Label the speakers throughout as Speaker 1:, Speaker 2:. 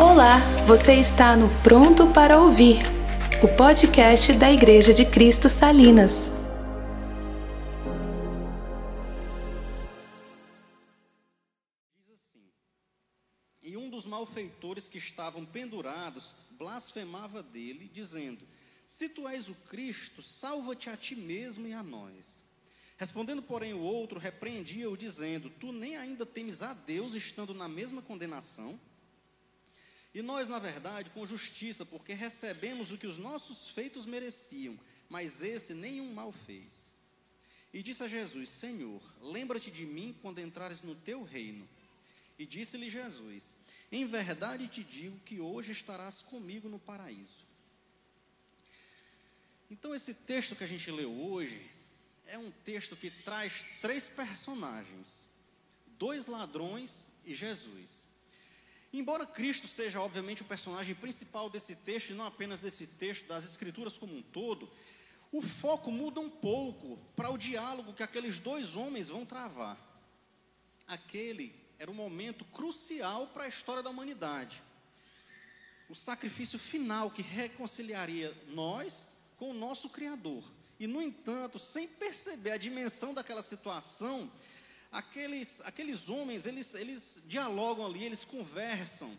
Speaker 1: Olá, você está no Pronto para Ouvir, o podcast da Igreja de Cristo Salinas.
Speaker 2: Diz assim: E um dos malfeitores que estavam pendurados blasfemava dele, dizendo: Se tu és o Cristo, salva-te a ti mesmo e a nós. Respondendo, porém, o outro, repreendia-o, dizendo: Tu nem ainda temes a Deus, estando na mesma condenação? E nós, na verdade, com justiça, porque recebemos o que os nossos feitos mereciam, mas esse nenhum mal fez. E disse a Jesus: Senhor, lembra-te de mim quando entrares no teu reino. E disse-lhe Jesus: Em verdade te digo que hoje estarás comigo no paraíso. Então, esse texto que a gente leu hoje é um texto que traz três personagens: dois ladrões e Jesus. Embora Cristo seja, obviamente, o personagem principal desse texto, e não apenas desse texto, das Escrituras como um todo, o foco muda um pouco para o diálogo que aqueles dois homens vão travar. Aquele era o momento crucial para a história da humanidade. O sacrifício final que reconciliaria nós com o nosso Criador. E, no entanto, sem perceber a dimensão daquela situação, aqueles, aqueles homens, eles, eles dialogam ali, eles conversam.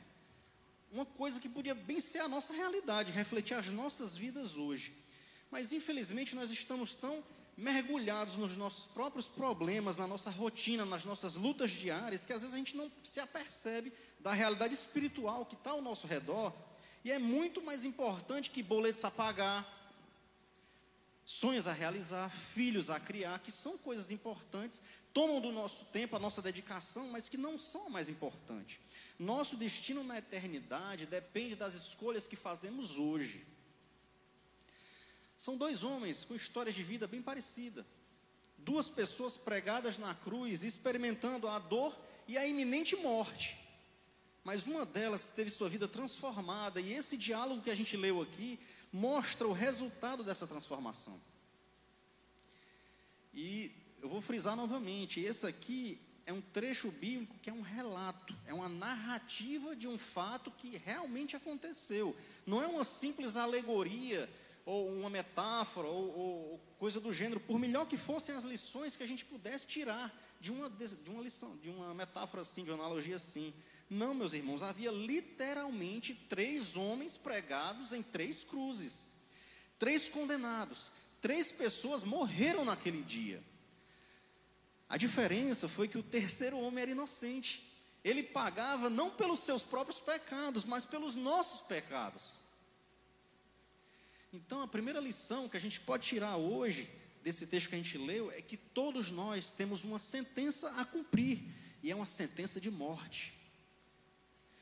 Speaker 2: Uma coisa que podia bem ser a nossa realidade, refletir as nossas vidas hoje. Mas infelizmente nós estamos tão mergulhados nos nossos próprios problemas, na nossa rotina, nas nossas lutas diárias, que às vezes a gente não se apercebe da realidade espiritual que está ao nosso redor. E é muito mais importante que boletos a pagar, sonhos a realizar, filhos a criar, que são coisas importantes, tomam do nosso tempo, a nossa dedicação, mas que não são a mais importante. Nosso destino na eternidade depende das escolhas que fazemos hoje. São dois homens com histórias de vida bem parecidas. Duas pessoas pregadas na cruz, experimentando a dor e a iminente morte. Mas uma delas teve sua vida transformada, e esse diálogo que a gente leu aqui mostra o resultado dessa transformação. E eu vou frisar novamente: esse aqui é um trecho bíblico que é um relato, é uma narrativa de um fato que realmente aconteceu. Não é uma simples alegoria ou uma metáfora ou, ou coisa do gênero, por melhor que fossem as lições que a gente pudesse tirar de uma, de uma lição, de uma metáfora assim, de uma analogia assim. Não, meus irmãos, havia literalmente três homens pregados em três cruzes, três condenados, três pessoas morreram naquele dia. A diferença foi que o terceiro homem era inocente. Ele pagava não pelos seus próprios pecados, mas pelos nossos pecados. Então, a primeira lição que a gente pode tirar hoje desse texto que a gente leu é que todos nós temos uma sentença a cumprir, e é uma sentença de morte.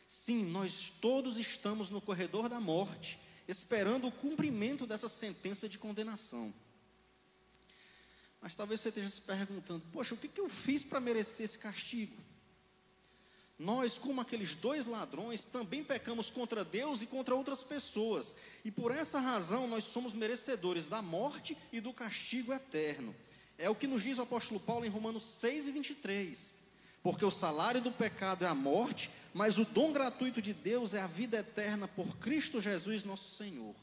Speaker 2: Sim, nós todos estamos no corredor da morte, esperando o cumprimento dessa sentença de condenação. Mas talvez você esteja se perguntando: poxa, o que, que eu fiz para merecer esse castigo? Nós, como aqueles dois ladrões, também pecamos contra Deus e contra outras pessoas, e por essa razão nós somos merecedores da morte e do castigo eterno. É o que nos diz o apóstolo Paulo em Romanos 6 e 23. Porque o salário do pecado é a morte, mas o dom gratuito de Deus é a vida eterna por Cristo Jesus, nosso Senhor.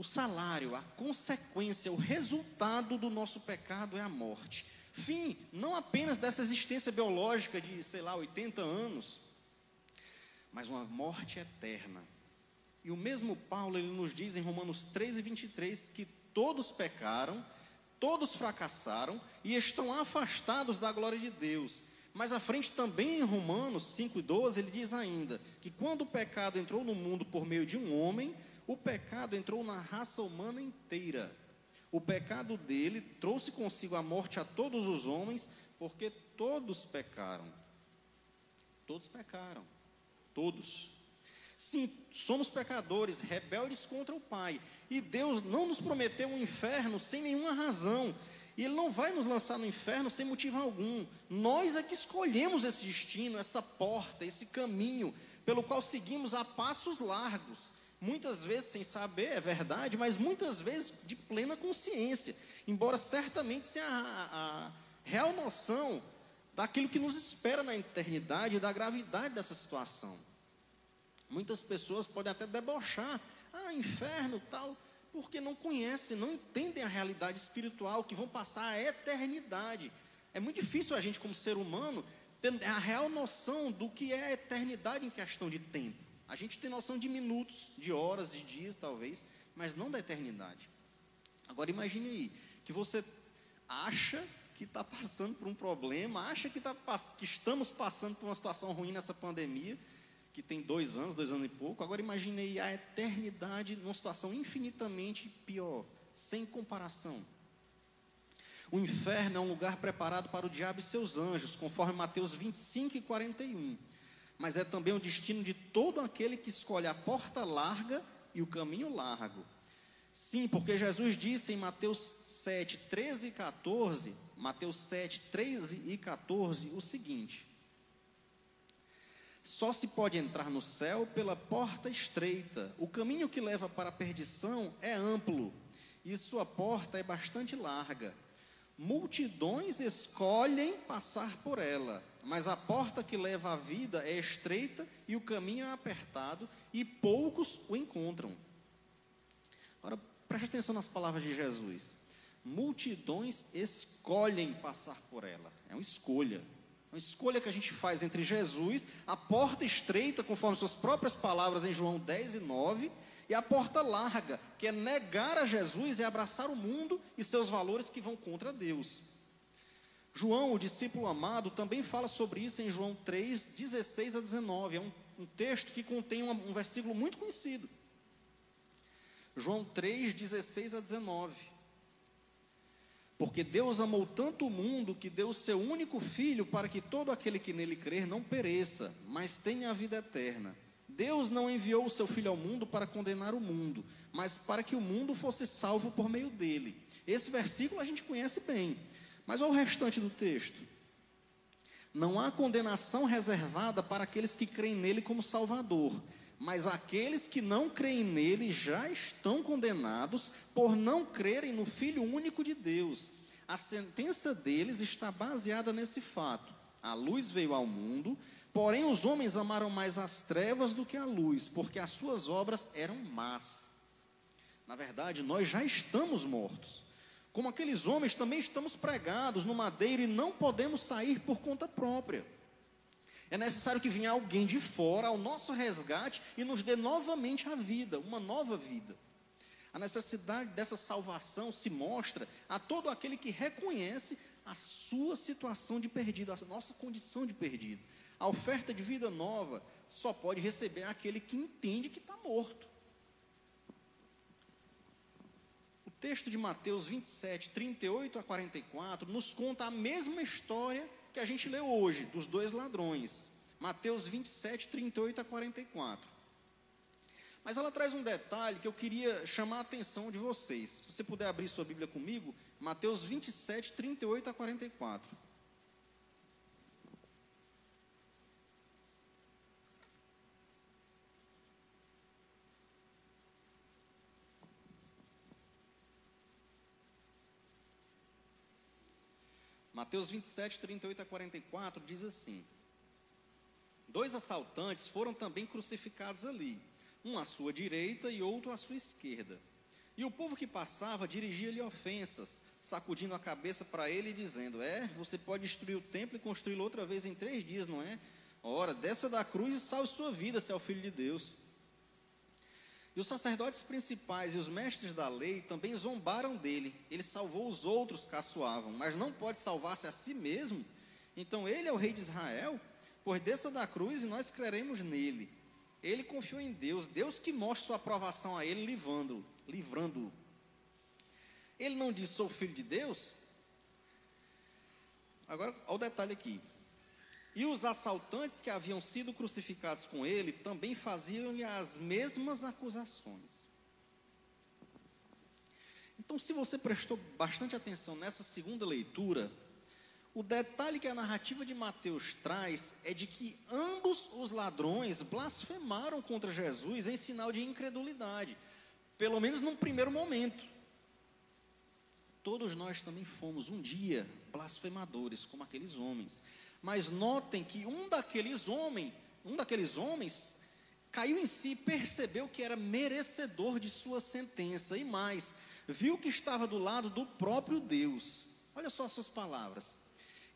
Speaker 2: O salário, a consequência, o resultado do nosso pecado é a morte. Fim, não apenas dessa existência biológica de, sei lá, 80 anos, mas uma morte eterna. E o mesmo Paulo, ele nos diz em Romanos 13, 23, que todos pecaram, todos fracassaram e estão afastados da glória de Deus. Mas à frente também em Romanos 5,12 ele diz ainda que quando o pecado entrou no mundo por meio de um homem, o pecado entrou na raça humana inteira. O pecado dele trouxe consigo a morte a todos os homens, porque todos pecaram. Todos pecaram. Todos. Sim, somos pecadores, rebeldes contra o Pai. E Deus não nos prometeu um inferno sem nenhuma razão. E Ele não vai nos lançar no inferno sem motivo algum. Nós é que escolhemos esse destino, essa porta, esse caminho, pelo qual seguimos a passos largos muitas vezes sem saber, é verdade, mas muitas vezes de plena consciência, embora certamente sem a, a, a real noção daquilo que nos espera na eternidade e da gravidade dessa situação. Muitas pessoas podem até debochar, ah, inferno, tal, porque não conhecem, não entendem a realidade espiritual, que vão passar a eternidade. É muito difícil a gente, como ser humano, ter a real noção do que é a eternidade em questão de tempo. A gente tem noção de minutos, de horas, de dias, talvez, mas não da eternidade. Agora imagine aí, que você acha que está passando por um problema, acha que, tá, que estamos passando por uma situação ruim nessa pandemia, que tem dois anos, dois anos e pouco. Agora imaginei a eternidade numa situação infinitamente pior, sem comparação. O inferno é um lugar preparado para o diabo e seus anjos, conforme Mateus 25 e 41. Mas é também o destino de todo aquele que escolhe a porta larga e o caminho largo. Sim, porque Jesus disse em Mateus 7, 13 e 14, Mateus 7, 13 e 14, o seguinte: só se pode entrar no céu pela porta estreita. O caminho que leva para a perdição é amplo e sua porta é bastante larga. Multidões escolhem passar por ela, mas a porta que leva à vida é estreita e o caminho é apertado e poucos o encontram. Agora, preste atenção nas palavras de Jesus. Multidões escolhem passar por ela. É uma escolha. Uma escolha que a gente faz entre Jesus, a porta estreita, conforme suas próprias palavras em João 10 e 9, e a porta larga, que é negar a Jesus e abraçar o mundo e seus valores que vão contra Deus. João, o discípulo amado, também fala sobre isso em João 3, 16 a 19. É um, um texto que contém um, um versículo muito conhecido. João 3, 16 a 19. Porque Deus amou tanto o mundo que deu o seu único filho para que todo aquele que nele crer não pereça, mas tenha a vida eterna. Deus não enviou o seu filho ao mundo para condenar o mundo, mas para que o mundo fosse salvo por meio dele. Esse versículo a gente conhece bem. Mas olha o restante do texto. Não há condenação reservada para aqueles que creem nele como Salvador, mas aqueles que não creem nele já estão condenados por não crerem no Filho único de Deus. A sentença deles está baseada nesse fato. A luz veio ao mundo, porém os homens amaram mais as trevas do que a luz, porque as suas obras eram más. Na verdade, nós já estamos mortos. Como aqueles homens, também estamos pregados no madeiro e não podemos sair por conta própria. É necessário que venha alguém de fora ao nosso resgate e nos dê novamente a vida, uma nova vida. A necessidade dessa salvação se mostra a todo aquele que reconhece a sua situação de perdido, a nossa condição de perdido. A oferta de vida nova só pode receber aquele que entende que está morto. O texto de Mateus 27, 38 a 44, nos conta a mesma história que a gente leu hoje, dos dois ladrões. Mateus 27, 38 a 44. Mas ela traz um detalhe que eu queria chamar a atenção de vocês. Se você puder abrir sua Bíblia comigo, Mateus 27, 38 a 44. Mateus 27, 38 a 44 diz assim: Dois assaltantes foram também crucificados ali, um à sua direita e outro à sua esquerda. E o povo que passava dirigia-lhe ofensas, sacudindo a cabeça para ele e dizendo: É, você pode destruir o templo e construí-lo outra vez em três dias, não é? Ora, desça da cruz e salve sua vida, se é o filho de Deus. E os sacerdotes principais e os mestres da lei também zombaram dele. Ele salvou os outros, caçoavam, mas não pode salvar-se a si mesmo. Então ele é o rei de Israel, pois desça da cruz e nós creremos nele. Ele confiou em Deus, Deus que mostra sua aprovação a ele, livrando-o. Livrando ele não disse, sou filho de Deus? Agora, olha o detalhe aqui. E os assaltantes que haviam sido crucificados com ele também faziam-lhe as mesmas acusações. Então, se você prestou bastante atenção nessa segunda leitura, o detalhe que a narrativa de Mateus traz é de que ambos os ladrões blasfemaram contra Jesus em sinal de incredulidade, pelo menos num primeiro momento. Todos nós também fomos um dia blasfemadores, como aqueles homens. Mas notem que um daqueles homens, um daqueles homens caiu em si e percebeu que era merecedor de sua sentença, e mais, viu que estava do lado do próprio Deus. Olha só as suas palavras.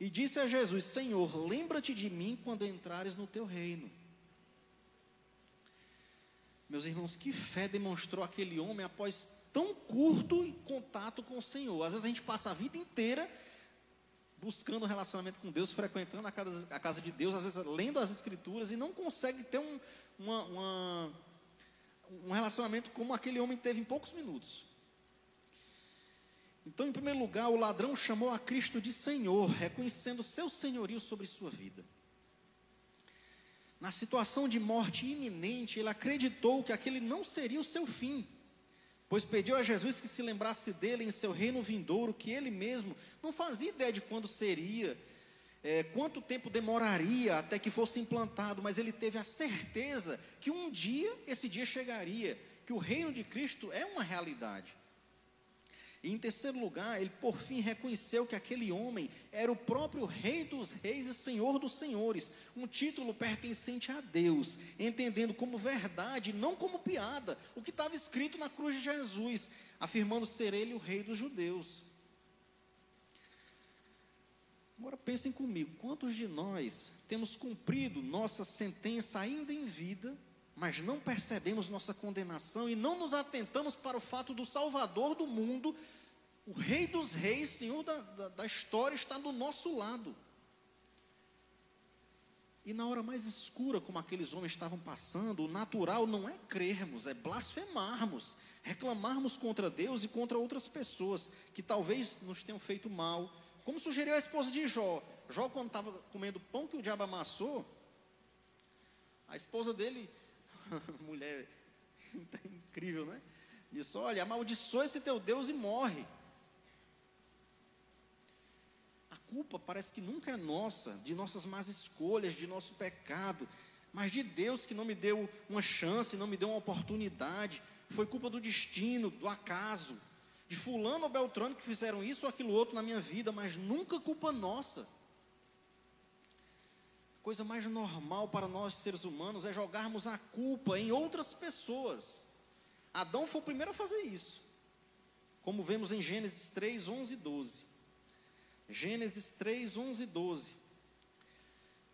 Speaker 2: E disse a Jesus: Senhor, lembra-te de mim quando entrares no teu reino. Meus irmãos, que fé demonstrou aquele homem após tão curto contato com o Senhor. Às vezes a gente passa a vida inteira buscando um relacionamento com Deus, frequentando a casa, a casa de Deus, às vezes lendo as Escrituras e não consegue ter um, uma, uma, um relacionamento como aquele homem teve em poucos minutos. Então, em primeiro lugar, o ladrão chamou a Cristo de Senhor, reconhecendo seu senhorio sobre sua vida. Na situação de morte iminente, ele acreditou que aquele não seria o seu fim, pois pediu a Jesus que se lembrasse dele em seu reino vindouro, que ele mesmo não fazia ideia de quando seria, é, quanto tempo demoraria até que fosse implantado, mas ele teve a certeza que um dia esse dia chegaria, que o reino de Cristo é uma realidade. E em terceiro lugar, ele por fim reconheceu que aquele homem era o próprio Rei dos Reis e Senhor dos Senhores, um título pertencente a Deus, entendendo como verdade, não como piada, o que estava escrito na cruz de Jesus, afirmando ser ele o Rei dos Judeus. Agora pensem comigo, quantos de nós temos cumprido nossa sentença ainda em vida, mas não percebemos nossa condenação e não nos atentamos para o fato do Salvador do mundo o Rei dos Reis, Senhor da, da, da história, está do nosso lado. E na hora mais escura, como aqueles homens estavam passando, o natural não é crermos, é blasfemarmos, reclamarmos contra Deus e contra outras pessoas que talvez nos tenham feito mal. Como sugeriu a esposa de Jó. Jó, quando estava comendo pão que o diabo amassou, a esposa dele, mulher incrível, né? Disse: Olha, amaldiçoa esse teu Deus e morre culpa parece que nunca é nossa, de nossas más escolhas, de nosso pecado, mas de Deus que não me deu uma chance, não me deu uma oportunidade. Foi culpa do destino, do acaso, de fulano ou beltrano que fizeram isso ou aquilo outro na minha vida, mas nunca culpa nossa. Coisa mais normal para nós seres humanos é jogarmos a culpa em outras pessoas. Adão foi o primeiro a fazer isso. Como vemos em Gênesis 3, 11 e 12. Gênesis 3, 11 e 12.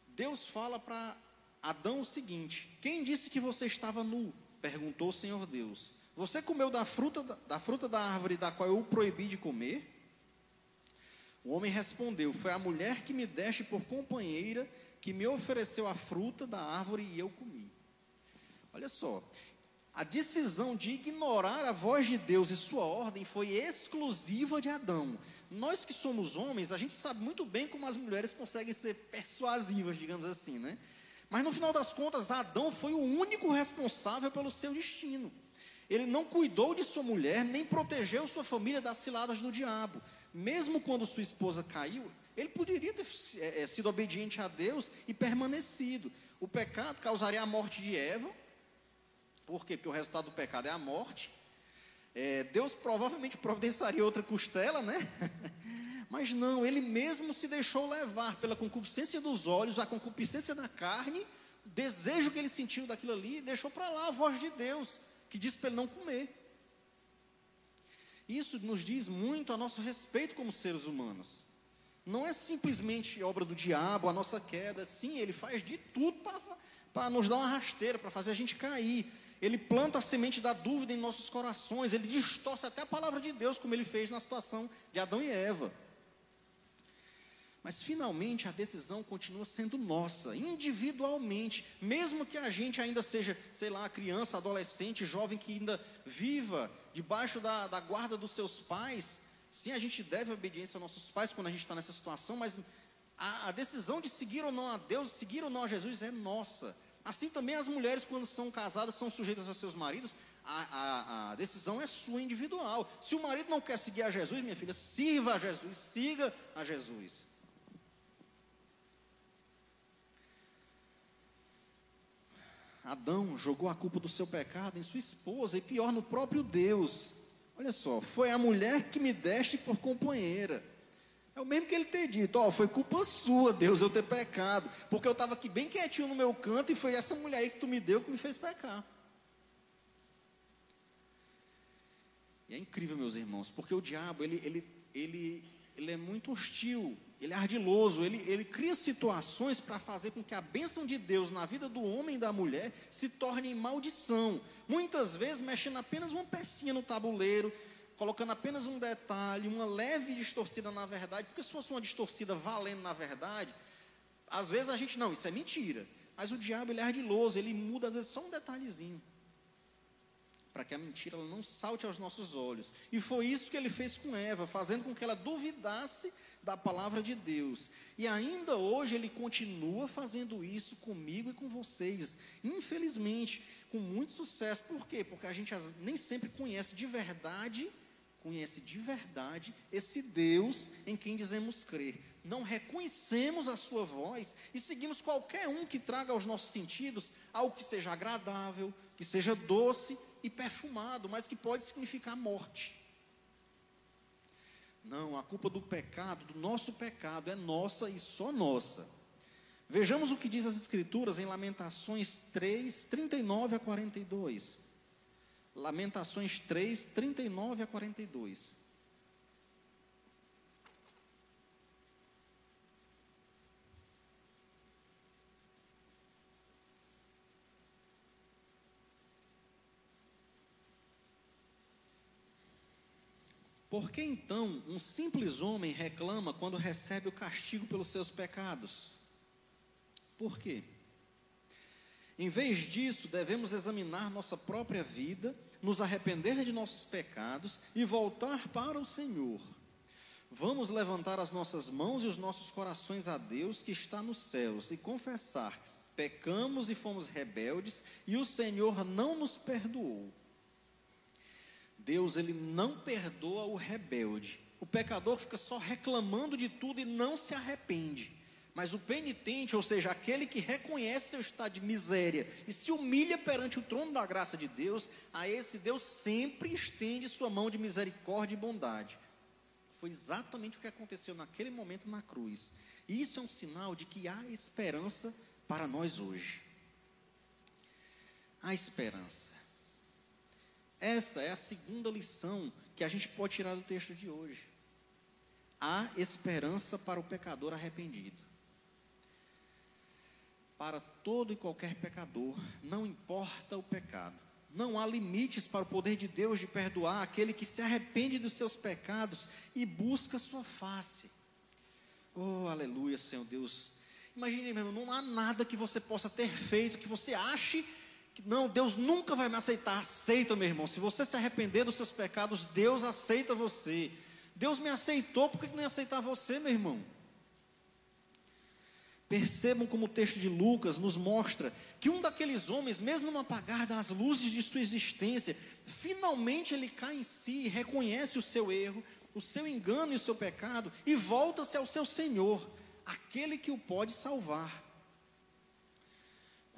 Speaker 2: Deus fala para Adão o seguinte: Quem disse que você estava nu? Perguntou o Senhor Deus. Você comeu da fruta da, fruta da árvore da qual eu o proibi de comer? O homem respondeu: Foi a mulher que me deste por companheira que me ofereceu a fruta da árvore e eu comi. Olha só, a decisão de ignorar a voz de Deus e sua ordem foi exclusiva de Adão. Nós que somos homens, a gente sabe muito bem como as mulheres conseguem ser persuasivas, digamos assim, né? Mas no final das contas, Adão foi o único responsável pelo seu destino. Ele não cuidou de sua mulher, nem protegeu sua família das ciladas do diabo. Mesmo quando sua esposa caiu, ele poderia ter é, sido obediente a Deus e permanecido. O pecado causaria a morte de Eva. Por quê? Porque o resultado do pecado é a morte. É, Deus provavelmente providenciaria outra costela, né? Mas não, ele mesmo se deixou levar pela concupiscência dos olhos, a concupiscência da carne, o desejo que ele sentiu daquilo ali, e deixou para lá a voz de Deus, que disse para ele não comer. Isso nos diz muito a nosso respeito como seres humanos. Não é simplesmente obra do diabo, a nossa queda. Sim, ele faz de tudo para nos dar uma rasteira, para fazer a gente cair ele planta a semente da dúvida em nossos corações, ele distorce até a palavra de Deus, como ele fez na situação de Adão e Eva. Mas finalmente a decisão continua sendo nossa, individualmente, mesmo que a gente ainda seja, sei lá, criança, adolescente, jovem que ainda viva debaixo da, da guarda dos seus pais. Sim, a gente deve obediência aos nossos pais quando a gente está nessa situação, mas a, a decisão de seguir ou não a Deus, seguir ou não a Jesus é nossa. Assim também as mulheres, quando são casadas, são sujeitas aos seus maridos. A, a, a, decisão é sua individual. Se o marido não quer seguir a Jesus, minha filha, sirva a Jesus, siga a Jesus. Adão jogou a culpa do seu pecado em sua esposa e pior no próprio Deus. Olha só, foi a mulher que me deste por companheira. É o mesmo que ele ter dito, ó, oh, foi culpa sua, Deus, eu ter pecado, porque eu estava aqui bem quietinho no meu canto e foi essa mulher aí que tu me deu que me fez pecar. E é incrível, meus irmãos, porque o diabo, ele, ele, ele, ele é muito hostil, ele é ardiloso, ele, ele cria situações para fazer com que a bênção de Deus na vida do homem e da mulher se torne maldição. Muitas vezes mexendo apenas uma pecinha no tabuleiro, colocando apenas um detalhe, uma leve distorcida na verdade, porque se fosse uma distorcida valendo na verdade, às vezes a gente, não, isso é mentira. Mas o diabo, ele é ardiloso, ele muda às vezes só um detalhezinho. Para que a mentira não salte aos nossos olhos. E foi isso que ele fez com Eva, fazendo com que ela duvidasse da palavra de Deus. E ainda hoje ele continua fazendo isso comigo e com vocês. Infelizmente, com muito sucesso. Por quê? Porque a gente nem sempre conhece de verdade conhece de verdade esse Deus em quem dizemos crer. Não reconhecemos a sua voz e seguimos qualquer um que traga aos nossos sentidos algo que seja agradável, que seja doce e perfumado, mas que pode significar morte. Não, a culpa do pecado, do nosso pecado, é nossa e só nossa. Vejamos o que diz as Escrituras em Lamentações 3, 39 a 42. Lamentações 3, 39 a 42. Por que então um simples homem reclama quando recebe o castigo pelos seus pecados? Por quê? Em vez disso, devemos examinar nossa própria vida, nos arrepender de nossos pecados e voltar para o Senhor. Vamos levantar as nossas mãos e os nossos corações a Deus que está nos céus e confessar: pecamos e fomos rebeldes e o Senhor não nos perdoou. Deus ele não perdoa o rebelde. O pecador fica só reclamando de tudo e não se arrepende. Mas o penitente, ou seja, aquele que reconhece seu estado de miséria e se humilha perante o trono da graça de Deus, a esse Deus sempre estende sua mão de misericórdia e bondade. Foi exatamente o que aconteceu naquele momento na cruz. E isso é um sinal de que há esperança para nós hoje. Há esperança. Essa é a segunda lição que a gente pode tirar do texto de hoje. Há esperança para o pecador arrependido para todo e qualquer pecador, não importa o pecado. Não há limites para o poder de Deus de perdoar aquele que se arrepende dos seus pecados e busca sua face. Oh, aleluia, Senhor Deus. Imagine, meu irmão, não há nada que você possa ter feito que você ache não, Deus nunca vai me aceitar. Aceita, meu irmão. Se você se arrepender dos seus pecados, Deus aceita você. Deus me aceitou, por que não ia aceitar você, meu irmão? Percebam como o texto de Lucas nos mostra que um daqueles homens, mesmo no apagar das luzes de sua existência, finalmente ele cai em si, reconhece o seu erro, o seu engano e o seu pecado e volta-se ao seu Senhor, aquele que o pode salvar.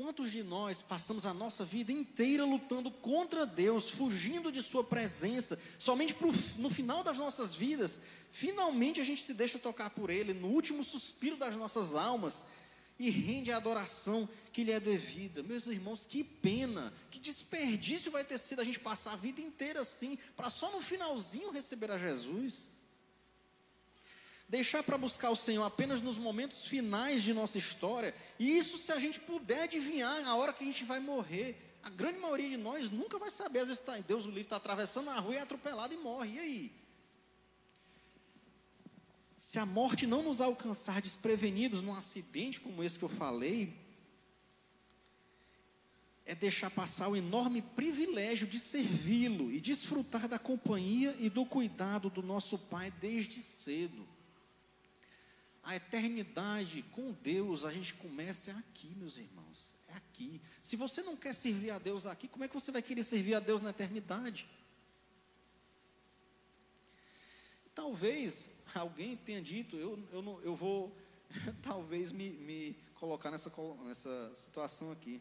Speaker 2: Quantos de nós passamos a nossa vida inteira lutando contra Deus, fugindo de Sua presença, somente pro, no final das nossas vidas Finalmente a gente se deixa tocar por Ele, no último suspiro das nossas almas, e rende a adoração que lhe é devida. Meus irmãos, que pena, que desperdício vai ter sido a gente passar a vida inteira assim, para só no finalzinho receber a Jesus. Deixar para buscar o Senhor apenas nos momentos finais de nossa história, e isso se a gente puder adivinhar a hora que a gente vai morrer. A grande maioria de nós nunca vai saber, às vezes está, Deus o livre está atravessando a rua e é atropelado e morre. E aí? Se a morte não nos alcançar desprevenidos num acidente como esse que eu falei, é deixar passar o enorme privilégio de servi-lo e desfrutar da companhia e do cuidado do nosso Pai desde cedo. A eternidade com Deus, a gente começa aqui, meus irmãos, é aqui. Se você não quer servir a Deus aqui, como é que você vai querer servir a Deus na eternidade? Talvez alguém tenha dito, eu, eu, não, eu vou talvez me, me colocar nessa, nessa situação aqui.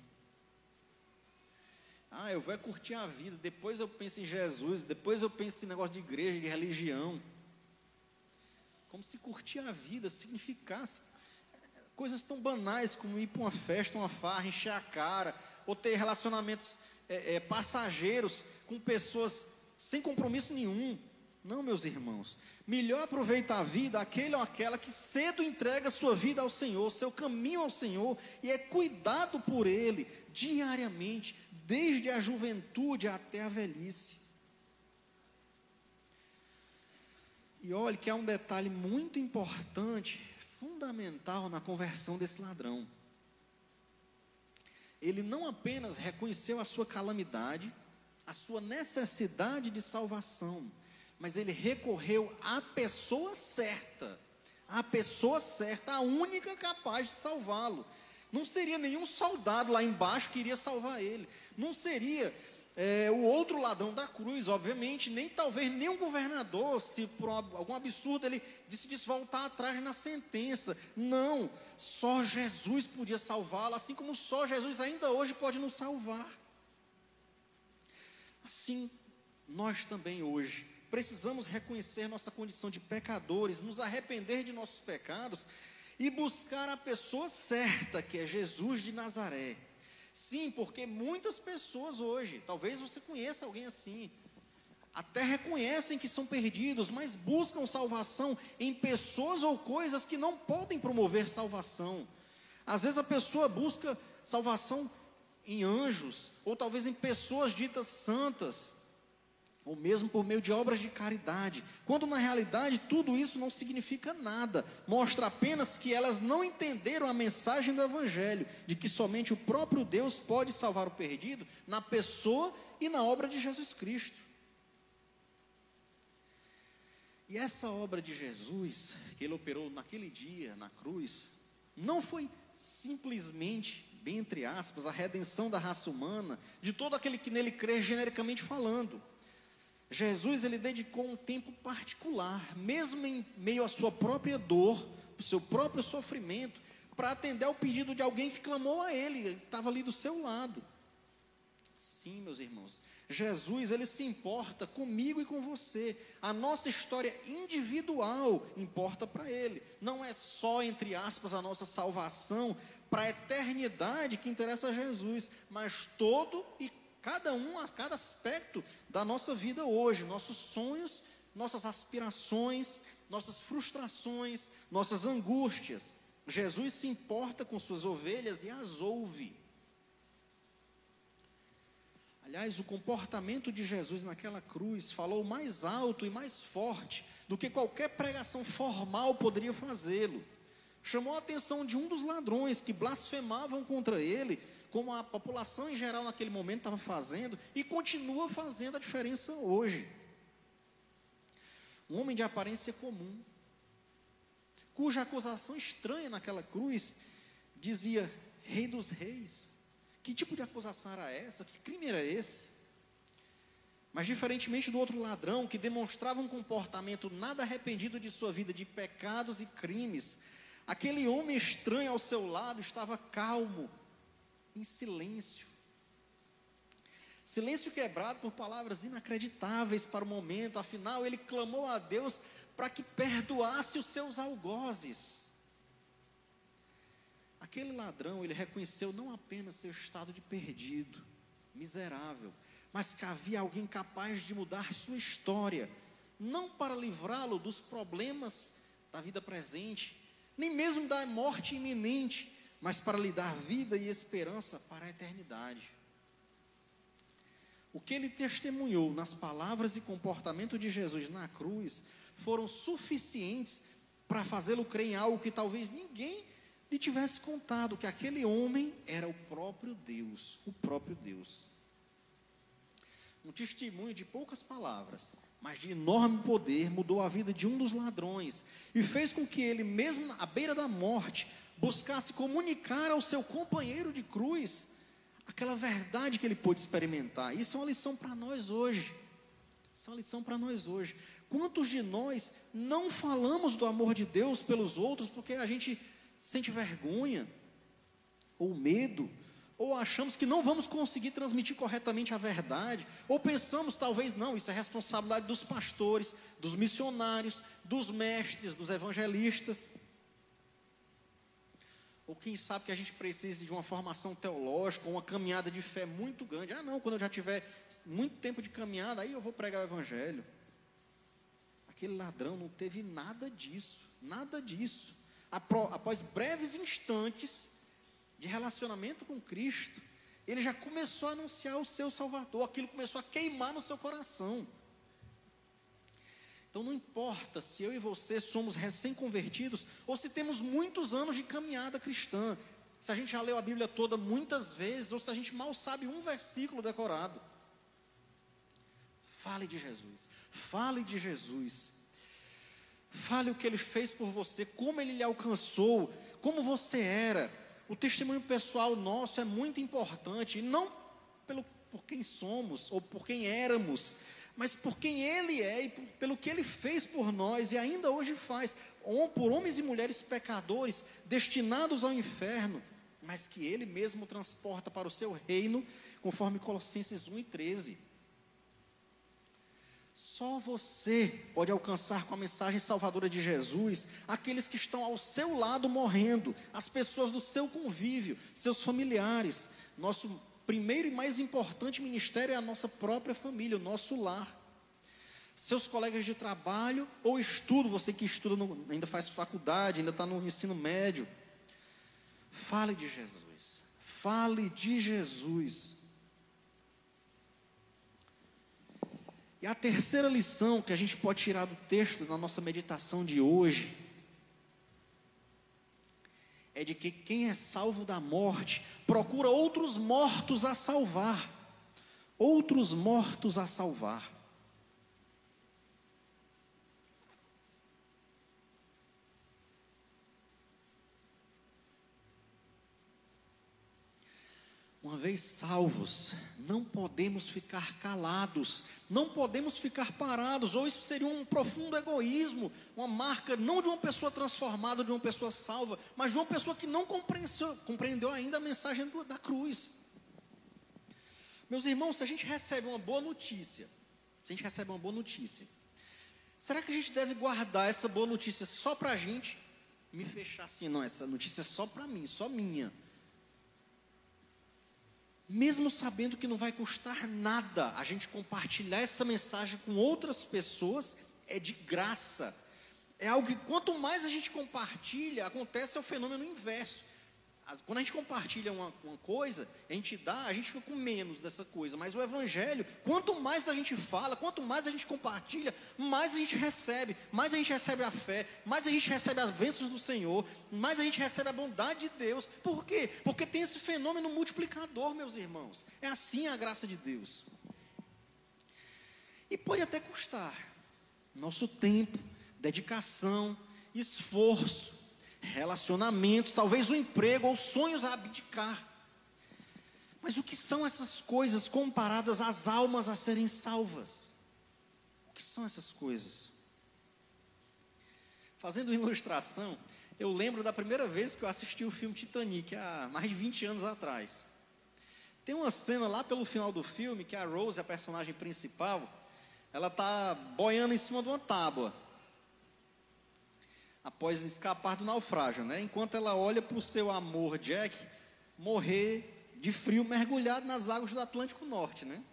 Speaker 2: Ah, eu vou curtir a vida, depois eu penso em Jesus, depois eu penso em negócio de igreja, de religião. Como se curtir a vida significasse coisas tão banais como ir para uma festa, uma farra, encher a cara, ou ter relacionamentos é, é, passageiros com pessoas sem compromisso nenhum. Não, meus irmãos. Melhor aproveitar a vida aquele ou aquela que cedo entrega sua vida ao Senhor, seu caminho ao Senhor, e é cuidado por Ele diariamente, desde a juventude até a velhice. E olhe que há um detalhe muito importante, fundamental na conversão desse ladrão. Ele não apenas reconheceu a sua calamidade, a sua necessidade de salvação, mas ele recorreu à pessoa certa, à pessoa certa, a única capaz de salvá-lo. Não seria nenhum soldado lá embaixo que iria salvar ele, não seria é, o outro ladrão da cruz, obviamente, nem talvez nem um governador, se por algum absurdo ele decidisse voltar atrás na sentença. Não, só Jesus podia salvá-lo, assim como só Jesus ainda hoje pode nos salvar. Assim, nós também hoje precisamos reconhecer nossa condição de pecadores, nos arrepender de nossos pecados e buscar a pessoa certa, que é Jesus de Nazaré. Sim, porque muitas pessoas hoje, talvez você conheça alguém assim, até reconhecem que são perdidos, mas buscam salvação em pessoas ou coisas que não podem promover salvação. Às vezes a pessoa busca salvação em anjos, ou talvez em pessoas ditas santas, ou mesmo por meio de obras de caridade, quando na realidade tudo isso não significa nada, mostra apenas que elas não entenderam a mensagem do Evangelho, de que somente o próprio Deus pode salvar o perdido na pessoa e na obra de Jesus Cristo. E essa obra de Jesus, que ele operou naquele dia, na cruz, não foi simplesmente bem entre aspas, a redenção da raça humana, de todo aquele que nele crê, genericamente falando. Jesus, ele dedicou um tempo particular, mesmo em meio à sua própria dor, o seu próprio sofrimento, para atender ao pedido de alguém que clamou a ele, estava ali do seu lado. Sim, meus irmãos, Jesus, ele se importa comigo e com você. A nossa história individual importa para ele. Não é só, entre aspas, a nossa salvação para a eternidade que interessa a Jesus, mas todo e cada um, a cada aspecto da nossa vida hoje, nossos sonhos, nossas aspirações, nossas frustrações, nossas angústias. Jesus se importa com suas ovelhas e as ouve. Aliás, o comportamento de Jesus naquela cruz falou mais alto e mais forte do que qualquer pregação formal poderia fazê-lo chamou a atenção de um dos ladrões que blasfemavam contra ele, como a população em geral naquele momento estava fazendo e continua fazendo a diferença hoje. Um homem de aparência comum, cuja acusação estranha naquela cruz dizia: Rei dos Reis. Que tipo de acusação era essa? Que crime era esse? Mas, diferentemente do outro ladrão, que demonstrava um comportamento nada arrependido de sua vida de pecados e crimes, Aquele homem estranho ao seu lado estava calmo, em silêncio. Silêncio quebrado por palavras inacreditáveis para o momento, afinal, ele clamou a Deus para que perdoasse os seus algozes. Aquele ladrão, ele reconheceu não apenas seu estado de perdido, miserável, mas que havia alguém capaz de mudar sua história, não para livrá-lo dos problemas da vida presente, nem mesmo da morte iminente, mas para lhe dar vida e esperança para a eternidade. O que ele testemunhou nas palavras e comportamento de Jesus na cruz foram suficientes para fazê-lo crer em algo que talvez ninguém lhe tivesse contado, que aquele homem era o próprio Deus, o próprio Deus. Um testemunho de poucas palavras, mas de enorme poder, mudou a vida de um dos ladrões e fez com que ele, mesmo à beira da morte, buscasse comunicar ao seu companheiro de cruz aquela verdade que ele pôde experimentar. Isso é uma lição para nós hoje. Isso é uma lição para nós hoje. Quantos de nós não falamos do amor de Deus pelos outros porque a gente sente vergonha, ou medo, ou achamos que não vamos conseguir transmitir corretamente a verdade, ou pensamos talvez não, isso é responsabilidade dos pastores, dos missionários, dos mestres, dos evangelistas. Ou quem sabe que a gente precise de uma formação teológica, uma caminhada de fé muito grande. Ah, não, quando eu já tiver muito tempo de caminhada, aí eu vou pregar o evangelho. Aquele ladrão não teve nada disso, nada disso. Após breves instantes, de relacionamento com Cristo, ele já começou a anunciar o seu Salvador, aquilo começou a queimar no seu coração. Então não importa se eu e você somos recém-convertidos ou se temos muitos anos de caminhada cristã, se a gente já leu a Bíblia toda muitas vezes ou se a gente mal sabe um versículo decorado. Fale de Jesus, fale de Jesus. Fale o que ele fez por você, como ele lhe alcançou, como você era. O testemunho pessoal nosso é muito importante, e não pelo, por quem somos ou por quem éramos, mas por quem Ele é e pelo que Ele fez por nós e ainda hoje faz, por homens e mulheres pecadores destinados ao inferno, mas que Ele mesmo transporta para o seu reino, conforme Colossenses 1 e 13. Só você pode alcançar com a mensagem salvadora de Jesus aqueles que estão ao seu lado morrendo, as pessoas do seu convívio, seus familiares. Nosso primeiro e mais importante ministério é a nossa própria família, o nosso lar. Seus colegas de trabalho ou estudo, você que estuda, no, ainda faz faculdade, ainda está no ensino médio. Fale de Jesus. Fale de Jesus. E a terceira lição que a gente pode tirar do texto da nossa meditação de hoje é de que quem é salvo da morte procura outros mortos a salvar. Outros mortos a salvar. Uma vez salvos, não podemos ficar calados, não podemos ficar parados, ou isso seria um profundo egoísmo, uma marca não de uma pessoa transformada, de uma pessoa salva, mas de uma pessoa que não compreendeu, ainda a mensagem do, da cruz. Meus irmãos, se a gente recebe uma boa notícia, se a gente recebe uma boa notícia, será que a gente deve guardar essa boa notícia só para a gente? Me fechar assim, não, essa notícia é só para mim, só minha mesmo sabendo que não vai custar nada a gente compartilhar essa mensagem com outras pessoas, é de graça. É algo que quanto mais a gente compartilha, acontece o fenômeno inverso quando a gente compartilha uma, uma, coisa, a gente dá, a gente fica com menos dessa coisa. Mas o Evangelho, quanto mais a gente fala, quanto mais a gente compartilha, mais a gente recebe. Mais a gente recebe a fé, mais a gente recebe as bênçãos do Senhor, mais a gente recebe a bondade de Deus. Por quê? Porque tem esse fenômeno multiplicador, meus irmãos. É assim a graça de Deus. E pode até custar nosso tempo, dedicação, esforço relacionamentos, talvez o emprego ou sonhos a abdicar. Mas o que são essas coisas comparadas às almas a serem salvas? O que são essas coisas? Fazendo ilustração, eu lembro da primeira vez que eu assisti o filme Titanic, há mais de 20 anos atrás. Tem uma cena lá pelo final do filme que a Rose, a personagem principal, ela está boiando em cima de uma tábua após escapar do naufrágio, né? Enquanto ela olha para o seu amor Jack morrer de frio mergulhado nas águas do Atlântico Norte, né?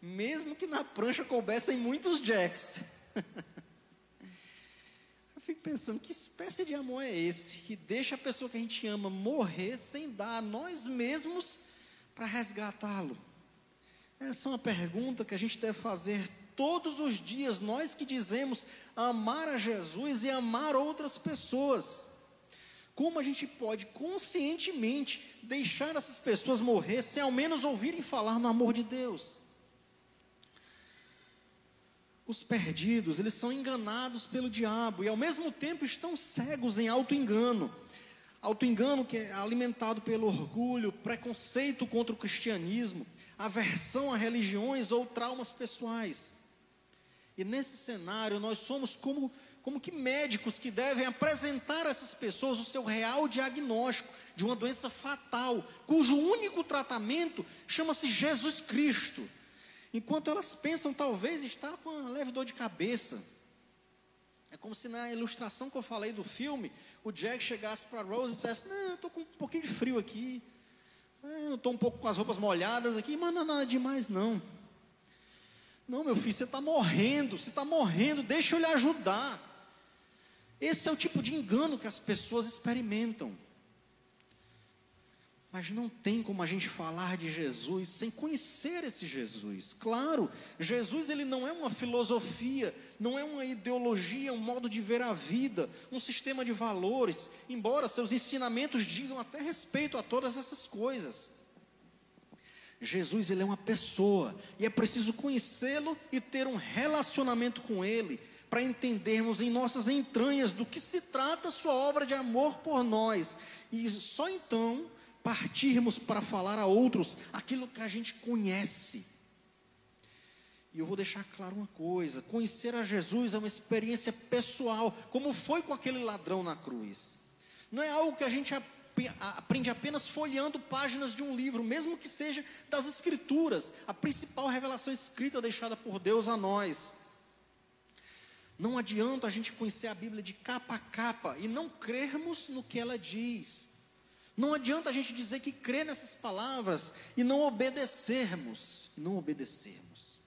Speaker 2: Mesmo que na prancha coubessem muitos Jacks. Eu fico pensando, que espécie de amor é esse que deixa a pessoa que a gente ama morrer sem dar a nós mesmos para resgatá-lo? Essa é uma pergunta que a gente deve fazer todos os dias, nós que dizemos amar a Jesus e amar outras pessoas. Como a gente pode conscientemente deixar essas pessoas morrer sem ao menos ouvirem falar no amor de Deus? Os perdidos, eles são enganados pelo diabo e ao mesmo tempo estão cegos em auto-engano. Auto-engano que é alimentado pelo orgulho, preconceito contra o cristianismo, aversão a religiões ou traumas pessoais. E nesse cenário, nós somos como como que médicos que devem apresentar a essas pessoas o seu real diagnóstico de uma doença fatal, cujo único tratamento chama-se Jesus Cristo. Enquanto elas pensam talvez estar com uma leve dor de cabeça. É como se na ilustração que eu falei do filme, o Jack chegasse para Rose e dissesse: Não, eu estou com um pouquinho de frio aqui. É, eu estou um pouco com as roupas molhadas aqui, mas não é nada demais, não. Não, meu filho, você está morrendo, você está morrendo, deixa eu lhe ajudar. Esse é o tipo de engano que as pessoas experimentam. Mas não tem como a gente falar de Jesus sem conhecer esse Jesus. Claro, Jesus ele não é uma filosofia, não é uma ideologia, um modo de ver a vida, um sistema de valores, embora seus ensinamentos digam até respeito a todas essas coisas. Jesus ele é uma pessoa e é preciso conhecê-lo e ter um relacionamento com ele para entendermos em nossas entranhas do que se trata sua obra de amor por nós. E só então partirmos para falar a outros aquilo que a gente conhece. E eu vou deixar claro uma coisa: conhecer a Jesus é uma experiência pessoal, como foi com aquele ladrão na cruz. Não é algo que a gente aprende apenas folheando páginas de um livro, mesmo que seja das Escrituras, a principal revelação escrita deixada por Deus a nós. Não adianta a gente conhecer a Bíblia de capa a capa e não crermos no que ela diz. Não adianta a gente dizer que crê nessas palavras e não obedecermos, não obedecermos.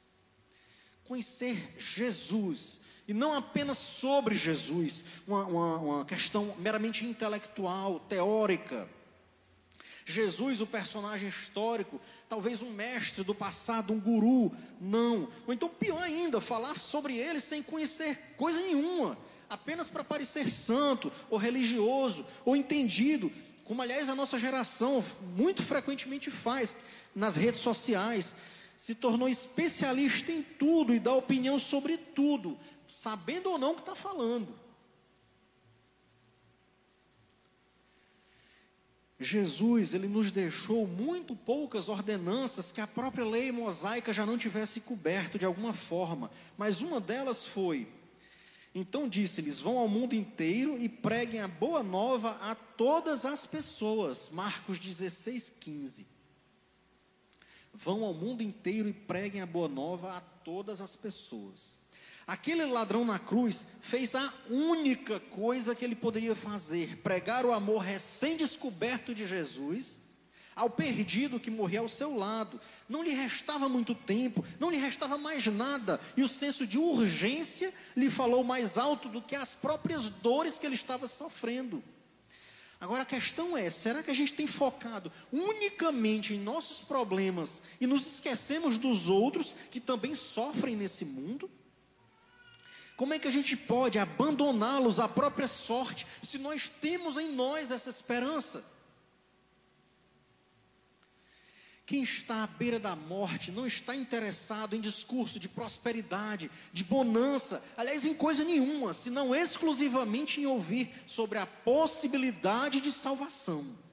Speaker 2: Conhecer Jesus e não apenas sobre Jesus, uma, uma, uma questão meramente intelectual, teórica. Jesus, o personagem histórico, talvez um mestre do passado, um guru, não. Ou então, pior ainda, falar sobre ele sem conhecer coisa nenhuma, apenas para parecer santo, ou religioso, ou entendido, como aliás a nossa geração muito frequentemente faz nas redes sociais, se tornou especialista em tudo e dá opinião sobre tudo, sabendo ou não o que está falando. Jesus, ele nos deixou muito poucas ordenanças que a própria lei mosaica já não tivesse coberto de alguma forma, mas uma delas foi então disse-lhes: Vão ao mundo inteiro e preguem a boa nova a todas as pessoas. Marcos 16, 15. Vão ao mundo inteiro e preguem a boa nova a todas as pessoas. Aquele ladrão na cruz fez a única coisa que ele poderia fazer: pregar o amor recém-descoberto de Jesus ao perdido que morria ao seu lado. Não lhe restava muito tempo, não lhe restava mais nada, e o senso de urgência lhe falou mais alto do que as próprias dores que ele estava sofrendo. Agora a questão é: será que a gente tem focado unicamente em nossos problemas e nos esquecemos dos outros que também sofrem nesse mundo? Como é que a gente pode abandoná-los à própria sorte se nós temos em nós essa esperança? Quem está à beira da morte não está interessado em discurso de prosperidade, de bonança, aliás, em coisa nenhuma, senão exclusivamente em ouvir sobre a possibilidade de salvação.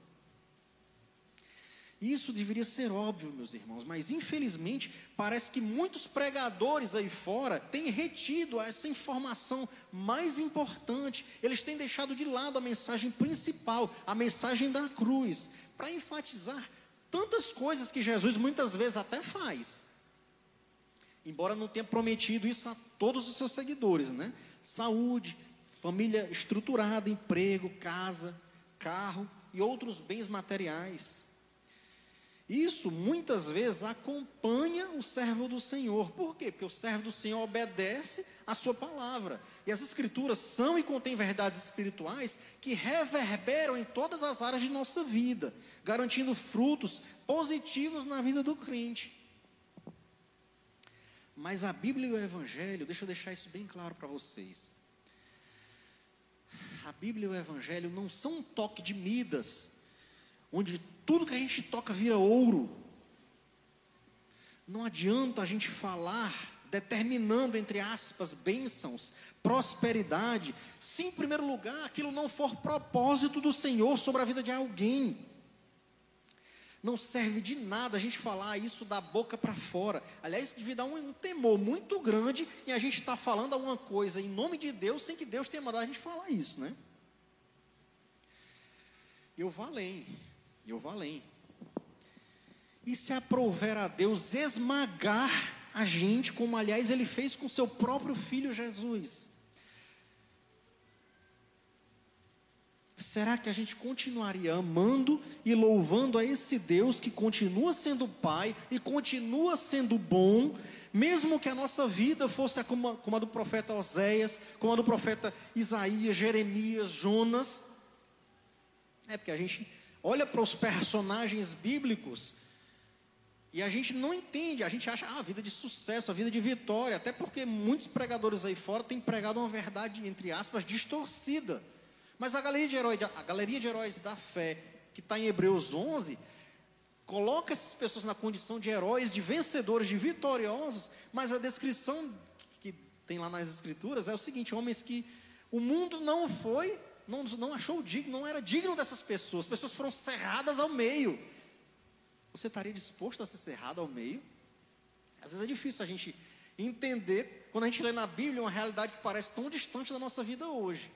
Speaker 2: Isso deveria ser óbvio, meus irmãos, mas infelizmente parece que muitos pregadores aí fora têm retido essa informação mais importante. Eles têm deixado de lado a mensagem principal, a mensagem da cruz, para enfatizar tantas coisas que Jesus muitas vezes até faz. Embora não tenha prometido isso a todos os seus seguidores, né? Saúde, família estruturada, emprego, casa, carro e outros bens materiais. Isso muitas vezes acompanha o servo do Senhor. Por quê? Porque o servo do Senhor obedece a sua palavra. E as escrituras são e contêm verdades espirituais que reverberam em todas as áreas de nossa vida, garantindo frutos positivos na vida do crente. Mas a Bíblia e o Evangelho, deixa eu deixar isso bem claro para vocês. A Bíblia e o Evangelho não são um toque de Midas, onde tudo que a gente toca vira ouro. Não adianta a gente falar determinando, entre aspas, bênçãos, prosperidade, se em primeiro lugar aquilo não for propósito do Senhor sobre a vida de alguém. Não serve de nada a gente falar isso da boca para fora. Aliás, devia dar um, um, temor muito grande em a gente estar tá falando alguma coisa em nome de Deus sem que Deus tenha mandado a gente falar isso, né? Eu vou eu vou além. E se aprover a Deus esmagar a gente, como aliás ele fez com seu próprio filho Jesus? Será que a gente continuaria amando e louvando a esse Deus que continua sendo Pai e continua sendo bom, mesmo que a nossa vida fosse como a, como a do profeta Oséias, como a do profeta Isaías, Jeremias, Jonas? É porque a gente olha para os personagens bíblicos e a gente não entende, a gente acha ah, a vida de sucesso, a vida de vitória, até porque muitos pregadores aí fora têm pregado uma verdade, entre aspas, distorcida. Mas a galeria de heróis, a galeria de heróis da fé, que está em Hebreus 11, coloca essas pessoas na condição de heróis, de vencedores, de vitoriosos, mas a descrição que tem lá nas escrituras é o seguinte: homens que o mundo não foi, não, não achou digno, não era digno dessas pessoas, as pessoas foram cerradas ao meio. Você estaria disposto a ser cerrado ao meio? Às vezes é difícil a gente entender quando a gente lê na Bíblia uma realidade que parece tão distante da nossa vida hoje.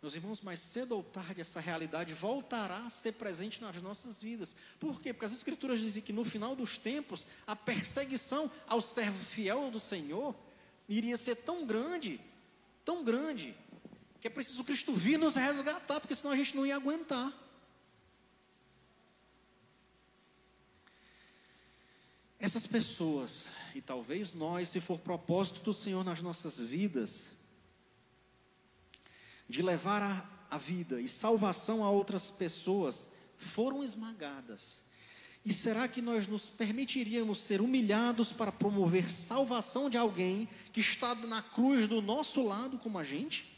Speaker 2: Meus irmãos, mais cedo ou tarde essa realidade voltará a ser presente nas nossas vidas. Por quê? Porque as Escrituras dizem que no final dos tempos, a perseguição ao servo fiel do Senhor iria ser tão grande, tão grande, que é preciso Cristo vir nos resgatar, porque senão a gente não ia aguentar. Essas pessoas, e talvez nós, se for propósito do Senhor nas nossas vidas, de levar a, a vida e salvação a outras pessoas foram esmagadas. E será que nós nos permitiríamos ser humilhados para promover salvação de alguém que está na cruz do nosso lado como a gente?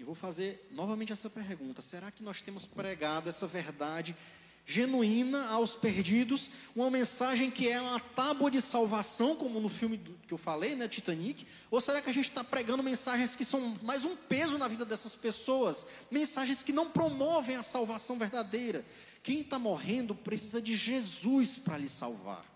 Speaker 2: E vou fazer novamente essa pergunta: será que nós temos pregado essa verdade genuína aos perdidos, uma mensagem que é uma tábua de salvação, como no filme que eu falei, né, Titanic? Ou será que a gente está pregando mensagens que são mais um peso na vida dessas pessoas? Mensagens que não promovem a salvação verdadeira. Quem está morrendo precisa de Jesus para lhe salvar.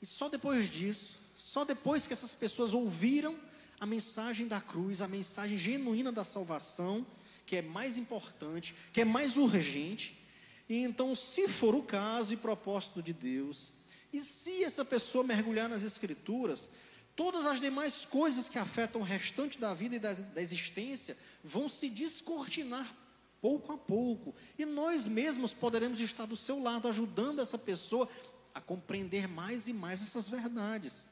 Speaker 2: E só depois disso, só depois que essas pessoas ouviram a mensagem da cruz, a mensagem genuína da salvação, que é mais importante, que é mais urgente. E então, se for o caso e propósito de Deus, e se essa pessoa mergulhar nas Escrituras, todas as demais coisas que afetam o restante da vida e da, da existência vão se descortinar pouco a pouco, e nós mesmos poderemos estar do seu lado, ajudando essa pessoa a compreender mais e mais essas verdades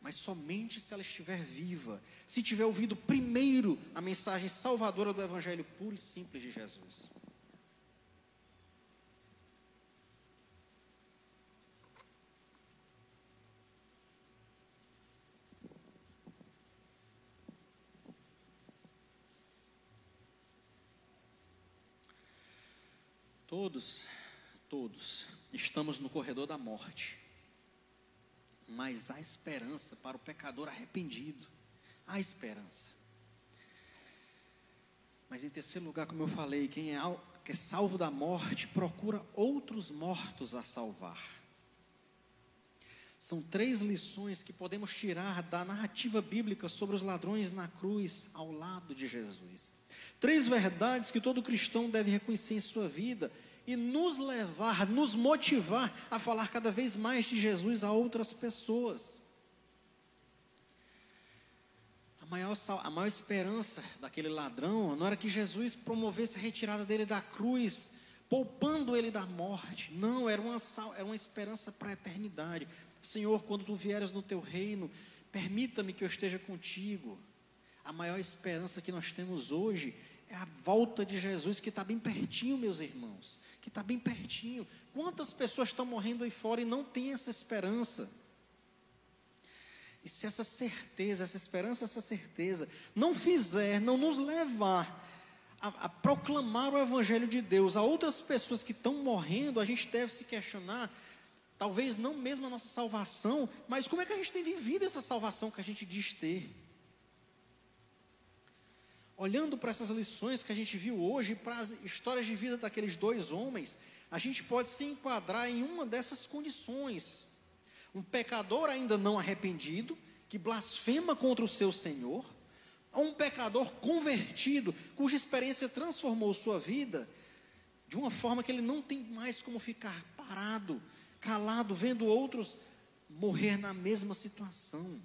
Speaker 2: mas somente se ela estiver viva, se tiver ouvido primeiro a mensagem salvadora do Evangelho puro e simples de Jesus. Todos, todos estamos no corredor da morte mas há esperança para o pecador arrependido. Há esperança. Mas em terceiro lugar, como eu falei, quem é, que é salvo da morte procura outros mortos a salvar. São três lições que podemos tirar da narrativa bíblica sobre os ladrões na cruz ao lado de Jesus. Três verdades que todo cristão deve reconhecer em sua vida e nos levar, nos motivar a falar cada vez mais de Jesus a outras pessoas. A maior, a maior esperança daquele ladrão não era que Jesus promovesse a retirada dele da cruz, poupando ele da morte. Não, era uma, era uma esperança para a eternidade. Senhor, quando tu vieres no teu reino, permita-me que eu esteja contigo. A maior esperança que nós temos hoje é a volta de Jesus que está bem pertinho, meus irmãos. Que está bem pertinho. Quantas pessoas estão morrendo aí fora e não têm essa esperança? E se essa certeza, essa esperança, essa certeza não fizer, não nos levar a, a, proclamar o Evangelho de Deus a outras pessoas que estão morrendo, a gente deve se questionar, talvez não mesmo a nossa salvação, mas como é que a gente tem vivido essa salvação que a gente diz ter? Olhando para essas lições que a gente viu hoje, para as histórias de vida daqueles dois homens, a gente pode se enquadrar em uma dessas condições. Um pecador ainda não arrependido, que blasfema contra o seu Senhor, ou um pecador convertido, cuja experiência transformou sua vida, de uma forma que ele não tem mais como ficar parado, calado, vendo outros morrer na mesma situação.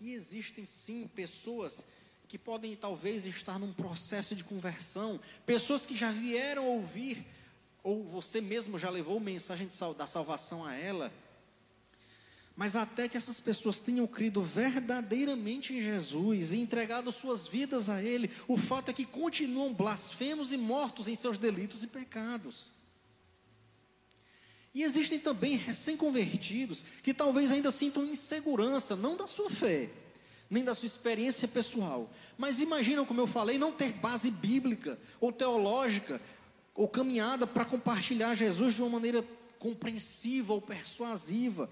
Speaker 2: E existem sim pessoas que podem talvez estar num processo de conversão, pessoas que já vieram ouvir, ou você mesmo já levou mensagem sal, da salvação a ela, mas até que essas pessoas tenham crido verdadeiramente em Jesus e entregado suas vidas a Ele, o fato é que continuam blasfemos e mortos em seus delitos e pecados. E existem também recém-convertidos que talvez ainda sintam insegurança, não da sua fé, nem da sua experiência pessoal, mas imaginam, como eu falei, não ter base bíblica ou teológica ou caminhada para compartilhar Jesus de uma maneira compreensiva ou persuasiva.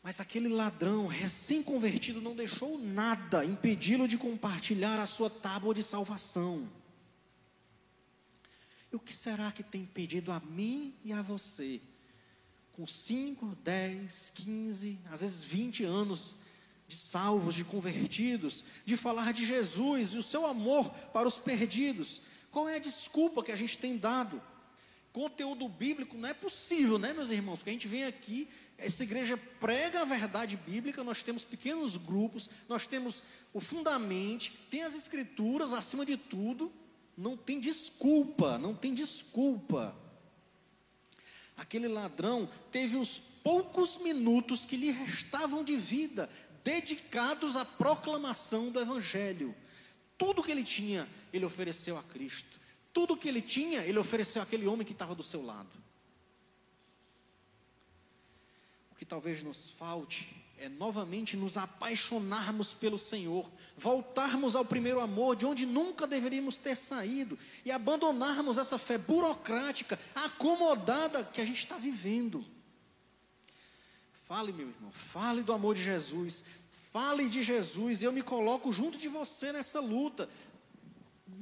Speaker 2: Mas aquele ladrão recém-convertido não deixou nada impedi-lo de compartilhar a sua tábua de salvação. E o que será que tem impedido a mim e a você, com 5, 10, 15, às vezes 20 anos de salvos, de convertidos, de falar de Jesus e o seu amor para os perdidos? Qual é a desculpa que a gente tem dado? Conteúdo bíblico não é possível, né, meus irmãos? Porque a gente vem aqui, essa igreja prega a verdade bíblica, nós temos pequenos grupos, nós temos o fundamento, tem as escrituras acima de tudo, não tem desculpa, não tem desculpa. Aquele ladrão teve os poucos minutos que lhe restavam de vida dedicados à proclamação do Evangelho. Tudo que ele tinha, ele ofereceu a Cristo. Tudo que ele tinha, ele ofereceu àquele homem que estava do seu lado. O que talvez nos falte é novamente nos apaixonarmos pelo Senhor, voltarmos ao primeiro amor, de onde nunca deveríamos ter saído, e abandonarmos essa fé burocrática, acomodada que a gente está vivendo. Fale, meu irmão, fale do amor de Jesus, fale de Jesus, eu me coloco junto de você nessa luta.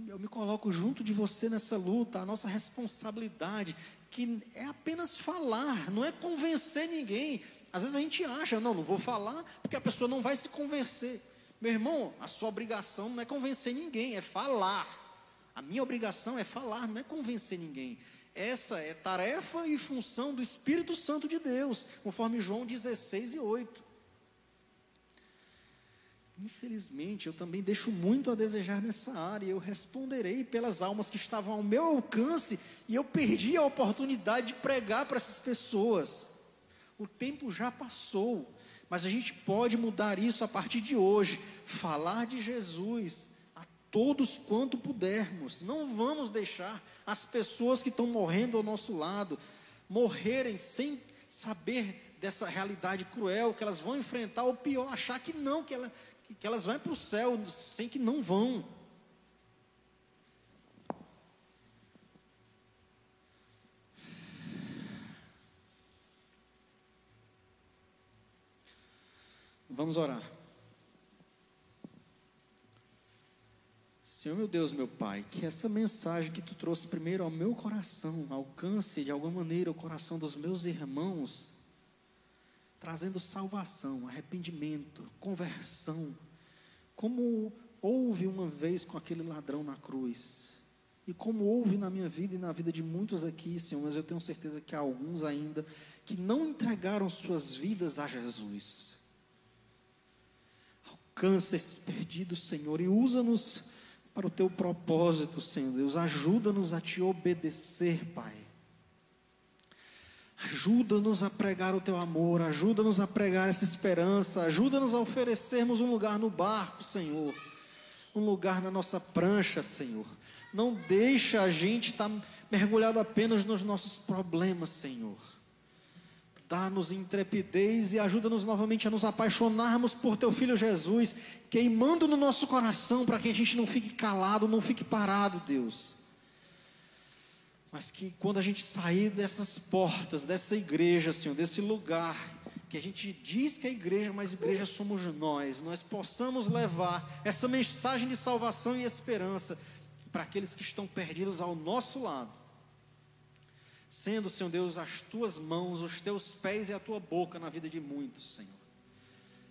Speaker 2: Eu me coloco junto de você nessa luta, a nossa responsabilidade, que é apenas falar, não é convencer ninguém, às vezes a gente acha, não, não vou falar, porque a pessoa não vai se convencer. Meu irmão, a sua obrigação não é convencer ninguém, é falar. A minha obrigação é falar, não é convencer ninguém. Essa é tarefa e função do Espírito Santo de Deus, conforme João 16 e 8. Infelizmente, eu também deixo muito a desejar nessa área. Eu responderei pelas almas que estavam ao meu alcance e eu perdi a oportunidade de pregar para essas pessoas. O tempo já passou, mas a gente pode mudar isso a partir de hoje. Falar de Jesus a todos quanto pudermos. Não vamos deixar as pessoas que estão morrendo ao nosso lado morrerem sem saber dessa realidade cruel que elas vão enfrentar, ou pior, achar que não, que, ela, que elas vão para o céu, sem que não vão. Vamos orar. Senhor meu Deus, meu Pai, que essa mensagem que tu trouxe primeiro ao meu coração alcance de alguma maneira o coração dos meus irmãos, trazendo salvação, arrependimento, conversão, como houve uma vez com aquele ladrão na cruz, e como houve na minha vida e na vida de muitos aqui, Senhor, mas eu tenho certeza que há alguns ainda que não entregaram suas vidas a Jesus. Alcança esses perdidos, Senhor, e usa-nos para o teu propósito, Senhor Deus. Ajuda-nos a te obedecer, Pai. Ajuda-nos a pregar o teu amor, ajuda-nos a pregar essa esperança, ajuda-nos a oferecermos um lugar no barco, Senhor. Um lugar na nossa prancha, Senhor. Não deixa a gente estar mergulhado apenas nos nossos problemas, Senhor. Dá-nos intrepidez e ajuda-nos novamente a nos apaixonarmos por Teu Filho Jesus, queimando no nosso coração para que a gente não fique calado, não fique parado, Deus. Mas que quando a gente sair dessas portas, dessa igreja, Senhor, desse lugar, que a gente diz que é igreja, mas igreja somos nós, nós possamos levar essa mensagem de salvação e esperança para aqueles que estão perdidos ao nosso lado. Sendo, Senhor Deus, as tuas mãos, os teus pés e a tua boca na vida de muitos, Senhor.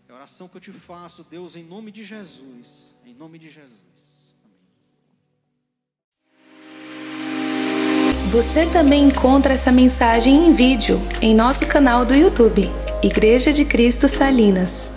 Speaker 2: É a oração que eu te faço, Deus, em nome de Jesus. Em nome de Jesus.
Speaker 1: Você também encontra essa mensagem em vídeo em nosso canal do YouTube, Igreja de Cristo Salinas.